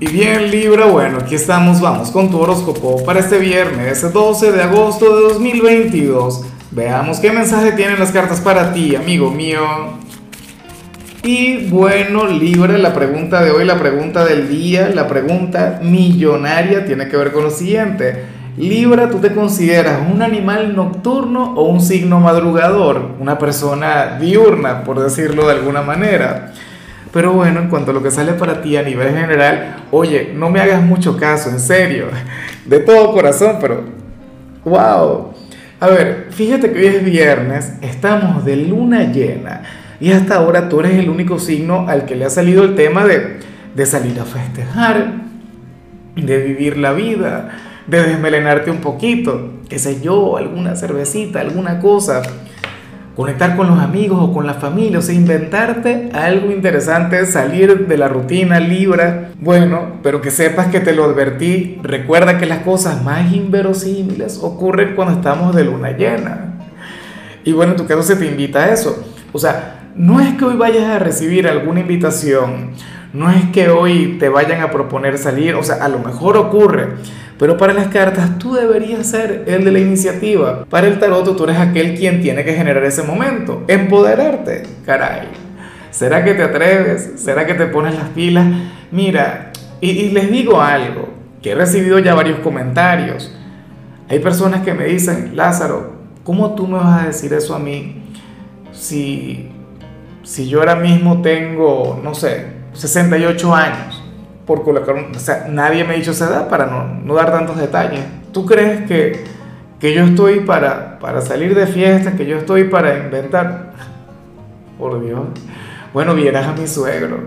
Y bien Libra, bueno, aquí estamos, vamos con tu horóscopo para este viernes 12 de agosto de 2022. Veamos qué mensaje tienen las cartas para ti, amigo mío. Y bueno, Libra, la pregunta de hoy, la pregunta del día, la pregunta millonaria tiene que ver con lo siguiente. Libra, ¿tú te consideras un animal nocturno o un signo madrugador? Una persona diurna, por decirlo de alguna manera. Pero bueno, en cuanto a lo que sale para ti a nivel general, oye, no me hagas mucho caso, en serio, de todo corazón, pero wow. A ver, fíjate que hoy es viernes, estamos de luna llena y hasta ahora tú eres el único signo al que le ha salido el tema de, de salir a festejar, de vivir la vida, de desmelenarte un poquito, qué sé yo, alguna cervecita, alguna cosa conectar con los amigos o con la familia, o sea, inventarte algo interesante, salir de la rutina Libra. Bueno, pero que sepas que te lo advertí. Recuerda que las cosas más inverosímiles ocurren cuando estamos de luna llena. Y bueno, en tu caso se te invita a eso. O sea, no es que hoy vayas a recibir alguna invitación, no es que hoy te vayan a proponer salir, o sea, a lo mejor ocurre, pero para las cartas tú deberías ser el de la iniciativa. Para el tarot tú eres aquel quien tiene que generar ese momento, empoderarte, caray. ¿Será que te atreves? ¿Será que te pones las pilas? Mira, y, les digo algo, que he recibido ya varios comentarios. Hay personas que me dicen, Lázaro, ¿cómo tú me vas a decir eso a mí si, si yo ahora mismo tengo, no sé, 68 años? Por colocar, o sea, nadie me ha dicho esa edad para no, no dar tantos detalles. ¿Tú crees que, que yo estoy para, para salir de fiesta, que yo estoy para inventar? Por Dios. Bueno, vieras a mi suegro.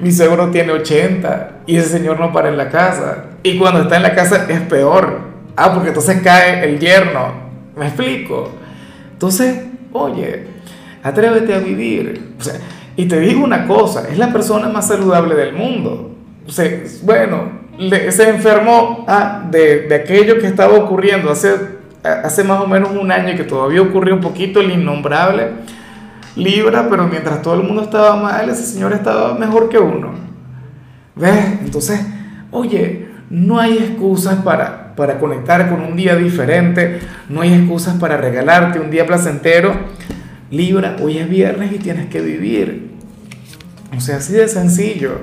Mi suegro tiene 80 y ese señor no para en la casa. Y cuando está en la casa es peor. Ah, porque entonces cae el yerno. ¿Me explico? Entonces, oye, atrévete a vivir. Y te digo una cosa, es la persona más saludable del mundo se, bueno, se enfermó ah, de, de, aquello que estaba ocurriendo hace, hace más o menos un año y que todavía ocurrió un poquito el innombrable Libra, pero mientras todo el mundo estaba mal, ese señor estaba mejor que uno. ¿Ves? Entonces, oye, no hay excusas para, para conectar con un día diferente, no hay excusas para regalarte un día placentero. Libra, hoy es viernes y tienes que vivir. O sea, así de sencillo.